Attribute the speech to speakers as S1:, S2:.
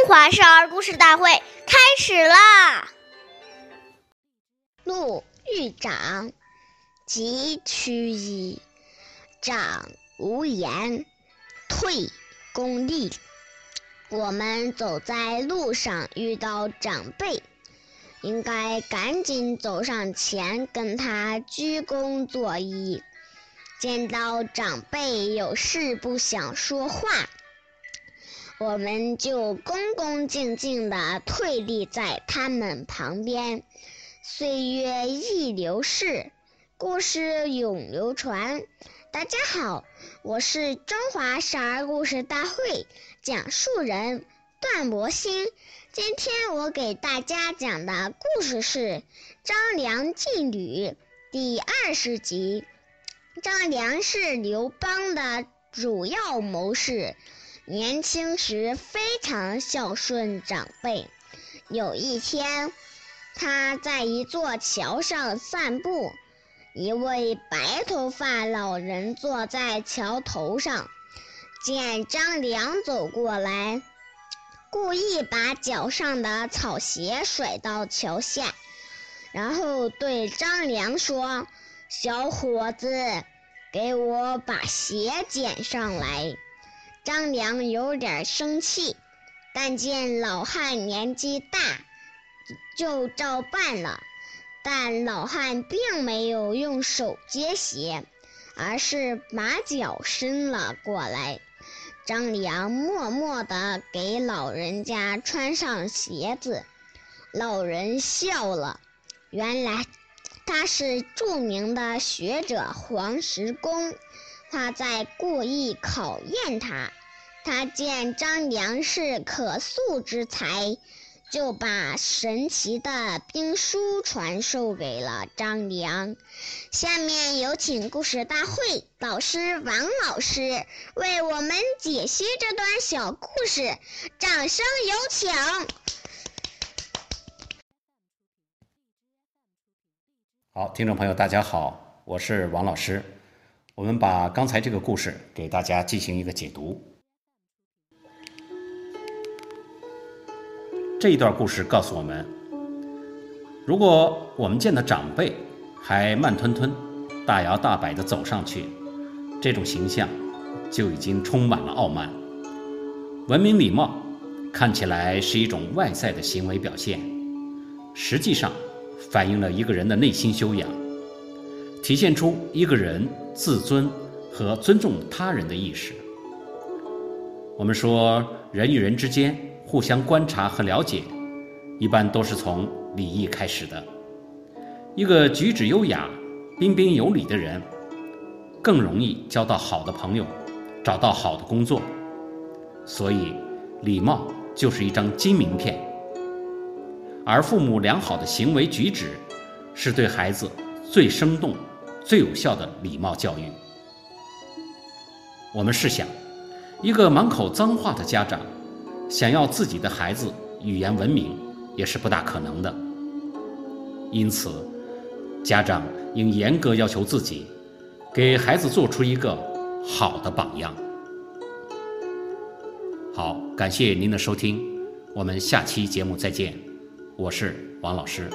S1: 中华少儿故事大会开始啦！
S2: 路欲长，疾趋矣。长无言，退恭立。我们走在路上，遇到长辈，应该赶紧走上前，跟他鞠躬作揖。见到长辈有事不想说话。我们就恭恭敬敬地退立在他们旁边。岁月易流逝，故事永流传。大家好，我是中华少儿故事大会讲述人段博鑫。今天我给大家讲的故事是《张良进吕》第二十集。张良是刘邦的主要谋士。年轻时非常孝顺长辈。有一天，他在一座桥上散步，一位白头发老人坐在桥头上，见张良走过来，故意把脚上的草鞋甩到桥下，然后对张良说：“小伙子，给我把鞋捡上来。”张良有点生气，但见老汉年纪大，就照办了。但老汉并没有用手接鞋，而是把脚伸了过来。张良默默地给老人家穿上鞋子，老人笑了。原来他是著名的学者黄石公。他在故意考验他，他见张良是可塑之才，就把神奇的兵书传授给了张良。下面有请故事大会导师王老师为我们解析这段小故事，掌声有请。
S3: 好，听众朋友，大家好，我是王老师。我们把刚才这个故事给大家进行一个解读。这一段故事告诉我们，如果我们见到长辈还慢吞吞、大摇大摆地走上去，这种形象就已经充满了傲慢。文明礼貌看起来是一种外在的行为表现，实际上反映了一个人的内心修养。体现出一个人自尊和尊重他人的意识。我们说，人与人之间互相观察和了解，一般都是从礼仪开始的。一个举止优雅、彬彬有礼的人，更容易交到好的朋友，找到好的工作。所以，礼貌就是一张金名片。而父母良好的行为举止，是对孩子最生动。最有效的礼貌教育。我们试想，一个满口脏话的家长，想要自己的孩子语言文明，也是不大可能的。因此，家长应严格要求自己，给孩子做出一个好的榜样。好，感谢您的收听，我们下期节目再见。我是王老师。